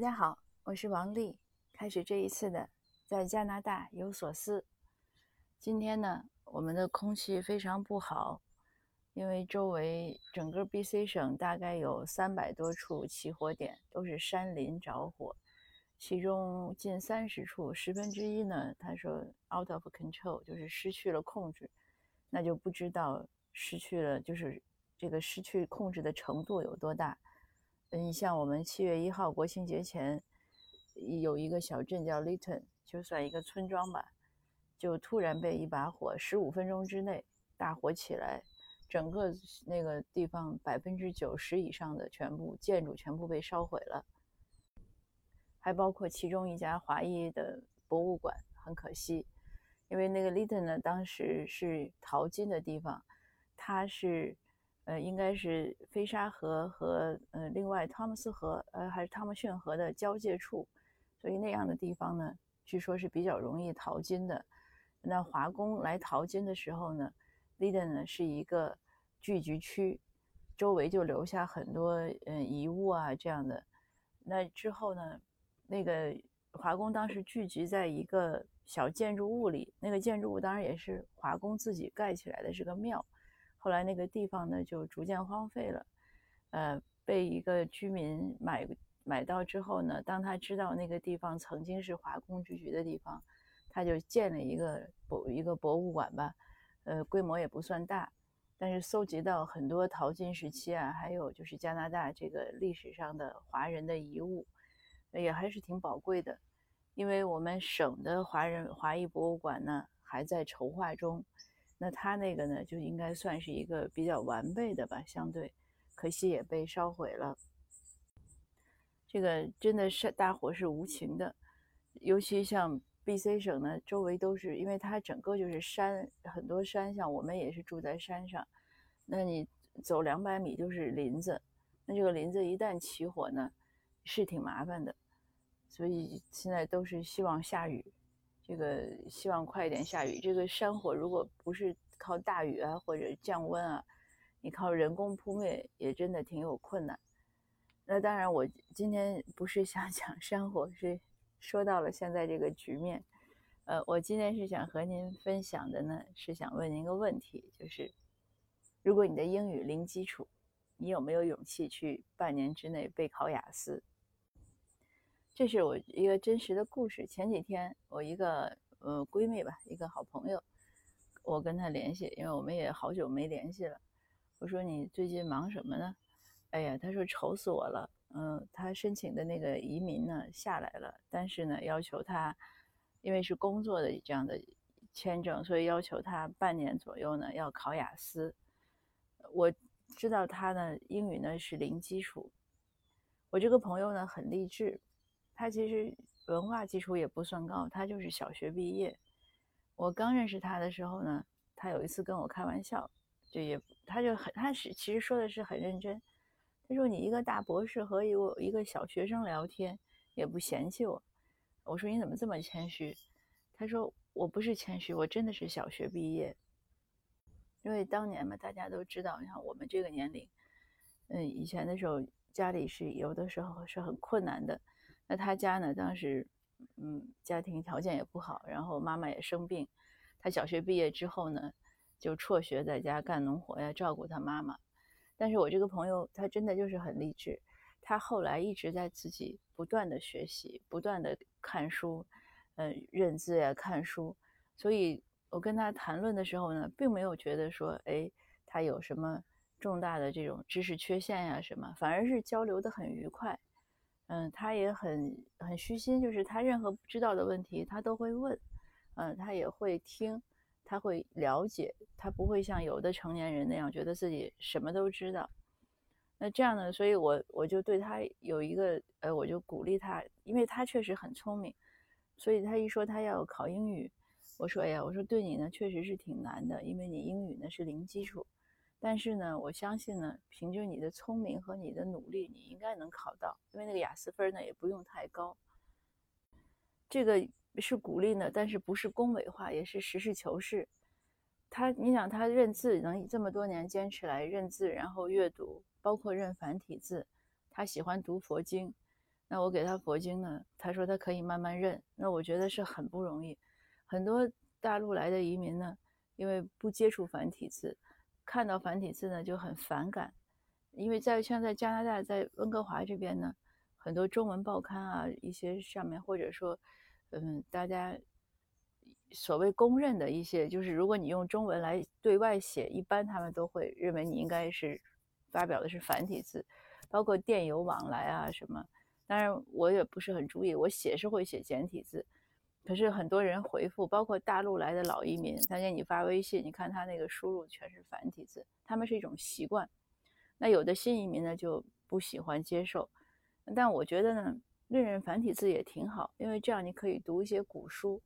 大家好，我是王丽，开始这一次的在加拿大有所思。今天呢，我们的空气非常不好，因为周围整个 BC 省大概有三百多处起火点，都是山林着火，其中近三十处，十分之一呢，他说 out of control，就是失去了控制，那就不知道失去了就是这个失去控制的程度有多大。嗯，像我们七月一号国庆节前，有一个小镇叫 Litton，就算一个村庄吧，就突然被一把火，十五分钟之内大火起来，整个那个地方百分之九十以上的全部建筑全部被烧毁了，还包括其中一家华裔的博物馆，很可惜，因为那个 Litton 呢，当时是淘金的地方，它是。呃，应该是飞沙河和呃，另外汤姆斯河，呃，还是汤姆逊河的交界处，所以那样的地方呢，据说是比较容易淘金的。那华工来淘金的时候呢，Liden 呢是一个聚集区，周围就留下很多嗯遗物啊这样的。那之后呢，那个华工当时聚集在一个小建筑物里，那个建筑物当然也是华工自己盖起来的，是个庙。后来那个地方呢就逐渐荒废了，呃，被一个居民买买到之后呢，当他知道那个地方曾经是华工聚居的地方，他就建了一个博一个博物馆吧，呃，规模也不算大，但是搜集到很多淘金时期啊，还有就是加拿大这个历史上的华人的遗物，也还是挺宝贵的，因为我们省的华人华裔博物馆呢还在筹划中。那他那个呢，就应该算是一个比较完备的吧，相对，可惜也被烧毁了。这个真的是大火是无情的，尤其像 B.C 省呢，周围都是，因为它整个就是山，很多山，像我们也是住在山上，那你走两百米就是林子，那这个林子一旦起火呢，是挺麻烦的，所以现在都是希望下雨。这个希望快一点下雨。这个山火如果不是靠大雨啊或者降温啊，你靠人工扑灭也真的挺有困难。那当然，我今天不是想 讲山火，是说到了现在这个局面。呃，我今天是想和您分享的呢，是想问您一个问题，就是如果你的英语零基础，你有没有勇气去半年之内备考雅思？这是我一个真实的故事。前几天，我一个呃闺蜜吧，一个好朋友，我跟她联系，因为我们也好久没联系了。我说你最近忙什么呢？哎呀，她说愁死我了。嗯，她申请的那个移民呢下来了，但是呢要求她，因为是工作的这样的签证，所以要求她半年左右呢要考雅思。我知道她呢英语呢是零基础。我这个朋友呢很励志。他其实文化基础也不算高，他就是小学毕业。我刚认识他的时候呢，他有一次跟我开玩笑，就也他就很他是其实说的是很认真。他说：“你一个大博士和一个一个小学生聊天，也不嫌弃我。”我说：“你怎么这么谦虚？”他说：“我不是谦虚，我真的是小学毕业。因为当年嘛，大家都知道，你看我们这个年龄，嗯，以前的时候家里是有的时候是很困难的。”那他家呢？当时，嗯，家庭条件也不好，然后妈妈也生病。他小学毕业之后呢，就辍学在家干农活呀，照顾他妈妈。但是我这个朋友，他真的就是很励志。他后来一直在自己不断的学习，不断的看书，嗯，认字呀，看书。所以我跟他谈论的时候呢，并没有觉得说，哎，他有什么重大的这种知识缺陷呀什么，反而是交流的很愉快。嗯，他也很很虚心，就是他任何不知道的问题，他都会问，嗯，他也会听，他会了解，他不会像有的成年人那样觉得自己什么都知道。那这样呢，所以我我就对他有一个，呃，我就鼓励他，因为他确实很聪明，所以他一说他要考英语，我说，哎呀，我说对你呢确实是挺难的，因为你英语呢是零基础。但是呢，我相信呢，凭着你的聪明和你的努力，你应该能考到。因为那个雅思分呢也不用太高。这个是鼓励呢，但是不是恭维话，也是实事求是。他，你想他认字能这么多年坚持来认字，然后阅读，包括认繁体字，他喜欢读佛经，那我给他佛经呢，他说他可以慢慢认。那我觉得是很不容易。很多大陆来的移民呢，因为不接触繁体字，看到繁体字呢就很反感。因为在像在加拿大，在温哥华这边呢，很多中文报刊啊，一些上面或者说，嗯，大家所谓公认的一些，就是如果你用中文来对外写，一般他们都会认为你应该是发表的是繁体字，包括电邮往来啊什么。当然我也不是很注意，我写是会写简体字，可是很多人回复，包括大陆来的老移民，他给你发微信，你看他那个输入全是繁体字，他们是一种习惯。那有的新移民呢就不喜欢接受，但我觉得呢，认认繁体字也挺好，因为这样你可以读一些古书，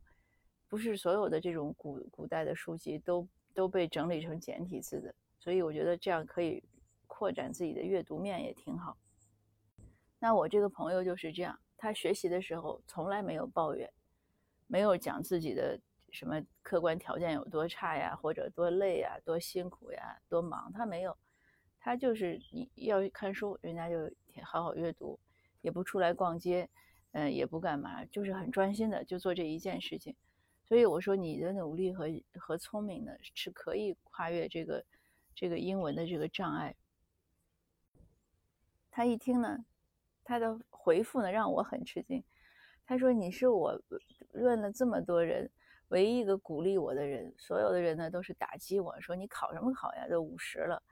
不是所有的这种古古代的书籍都都被整理成简体字的，所以我觉得这样可以扩展自己的阅读面也挺好。那我这个朋友就是这样，他学习的时候从来没有抱怨，没有讲自己的什么客观条件有多差呀，或者多累呀，多辛苦呀，多忙，他没有。他就是你要看书，人家就好好阅读，也不出来逛街，嗯，也不干嘛，就是很专心的就做这一件事情。所以我说你的努力和和聪明呢是可以跨越这个这个英文的这个障碍。他一听呢，他的回复呢让我很吃惊。他说：“你是我问了这么多人唯一一个鼓励我的人，所有的人呢都是打击我说你考什么考呀，都五十了。”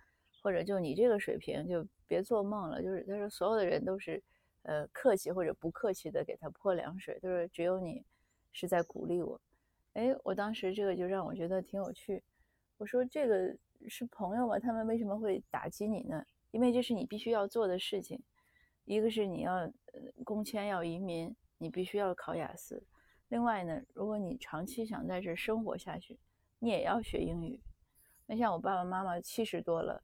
或者就你这个水平，就别做梦了。就是他说，所有的人都是，呃，客气或者不客气的给他泼凉水。他说，只有你是在鼓励我。哎，我当时这个就让我觉得挺有趣。我说，这个是朋友吗？他们为什么会打击你呢？因为这是你必须要做的事情。一个是你要呃工签要移民，你必须要考雅思。另外呢，如果你长期想在这生活下去，你也要学英语。那像我爸爸妈妈七十多了。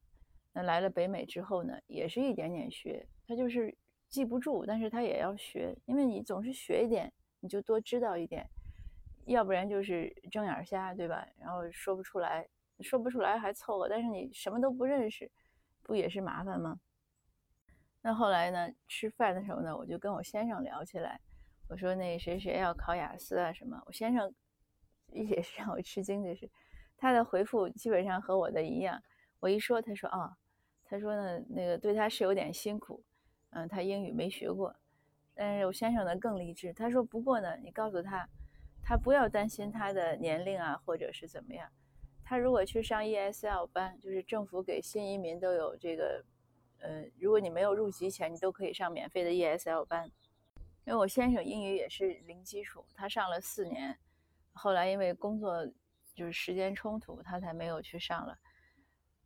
那来了北美之后呢，也是一点点学，他就是记不住，但是他也要学，因为你总是学一点，你就多知道一点，要不然就是睁眼瞎，对吧？然后说不出来，说不出来还凑合，但是你什么都不认识，不也是麻烦吗？那后来呢，吃饭的时候呢，我就跟我先生聊起来，我说那谁谁要考雅思啊什么，我先生也是让我吃惊的是，他的回复基本上和我的一样。我一说，他说啊，他说呢，那个对他是有点辛苦，嗯，他英语没学过，但是我先生呢更励志，他说不过呢，你告诉他，他不要担心他的年龄啊，或者是怎么样，他如果去上 ESL 班，就是政府给新移民都有这个，呃，如果你没有入籍前，你都可以上免费的 ESL 班，因为我先生英语也是零基础，他上了四年，后来因为工作就是时间冲突，他才没有去上了。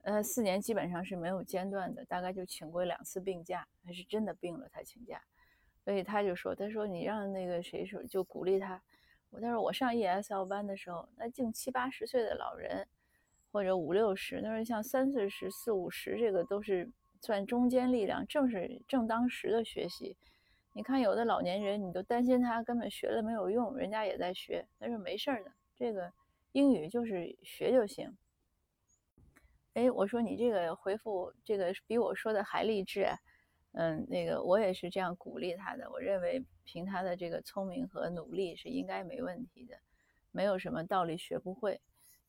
呃，四年基本上是没有间断的，大概就请过两次病假，他是真的病了才请假，所以他就说，他说你让那个谁说，就鼓励他。我他说我上 ESL 班的时候，那净七八十岁的老人，或者五六十，他说像三四十、四五十，这个都是算中间力量，正是正当时的学习。你看有的老年人，你都担心他根本学了没有用，人家也在学，他说没事儿的，这个英语就是学就行。哎，我说你这个回复，这个比我说的还励志。嗯，那个我也是这样鼓励他的。我认为凭他的这个聪明和努力是应该没问题的，没有什么道理学不会。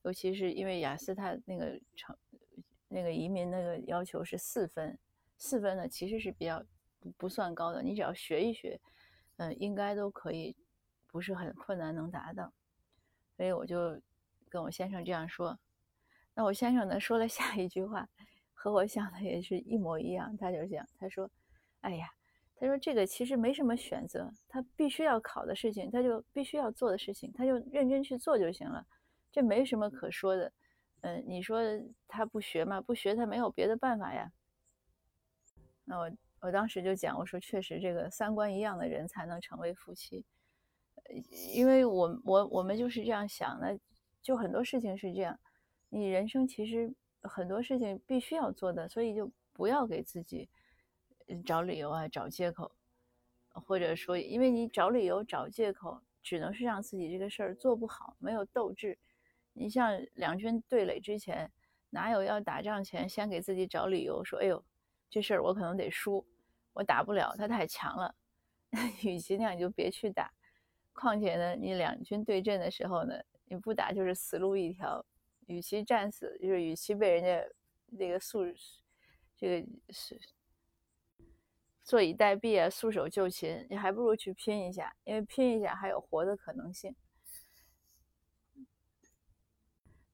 尤其是因为雅思他那个成那个移民那个要求是四分，四分呢其实是比较不算高的。你只要学一学，嗯，应该都可以，不是很困难能达到。所以我就跟我先生这样说。那我先生呢说了下一句话，和我想的也是一模一样。他就讲，他说：“哎呀，他说这个其实没什么选择，他必须要考的事情，他就必须要做的事情，他就认真去做就行了，这没什么可说的。嗯，你说他不学吗？不学他没有别的办法呀。那我我当时就讲，我说确实，这个三观一样的人才能成为夫妻，因为我我我们就是这样想的，就很多事情是这样。”你人生其实很多事情必须要做的，所以就不要给自己找理由啊、找借口，或者说，因为你找理由、找借口，只能是让自己这个事儿做不好，没有斗志。你像两军对垒之前，哪有要打仗前先给自己找理由，说：“哎呦，这事儿我可能得输，我打不了，他太强了。”与其那样，你就别去打。况且呢，你两军对阵的时候呢，你不打就是死路一条。与其战死，就是与其被人家那个束，这个是坐以待毙啊，束手就擒，你还不如去拼一下，因为拼一下还有活的可能性。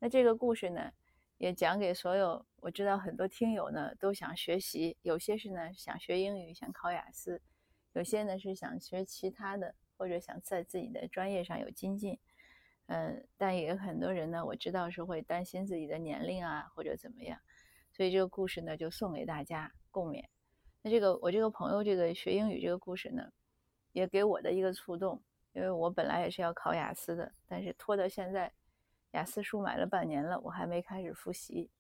那这个故事呢，也讲给所有我知道很多听友呢都想学习，有些是呢想学英语，想考雅思，有些呢是想学其他的，或者想在自己的专业上有精进。嗯，但也有很多人呢，我知道是会担心自己的年龄啊，或者怎么样，所以这个故事呢就送给大家共勉。那这个我这个朋友这个学英语这个故事呢，也给我的一个触动，因为我本来也是要考雅思的，但是拖到现在，雅思书买了半年了，我还没开始复习。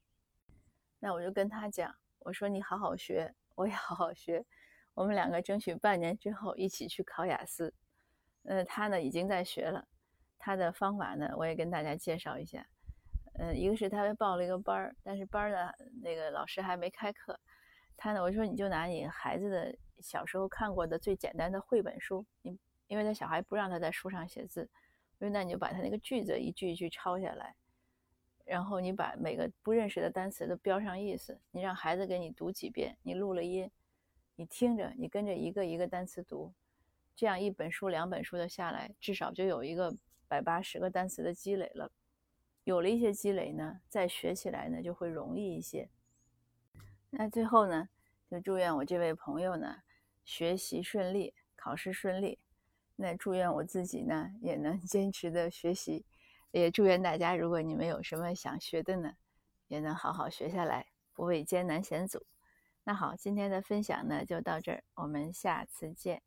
那我就跟他讲，我说你好好学，我也好好学，我们两个争取半年之后一起去考雅思。呃，他呢已经在学了。他的方法呢，我也跟大家介绍一下。呃，一个是他报了一个班儿，但是班儿呢，那个老师还没开课。他呢，我说你就拿你孩子的小时候看过的最简单的绘本书，你因为他小孩不让他在书上写字，那你就把他那个句子一句一句抄下来，然后你把每个不认识的单词都标上意思，你让孩子给你读几遍，你录了音，你听着，你跟着一个一个单词读，这样一本书两本书的下来，至少就有一个。百八十个单词的积累了，有了一些积累呢，再学起来呢就会容易一些。那最后呢，就祝愿我这位朋友呢学习顺利，考试顺利。那祝愿我自己呢也能 坚持的学习，也祝愿大家，如果你们有什么想学的呢，也能好好学下来，不畏艰难险阻。那好，今天的分享呢就到这儿，我们下次见。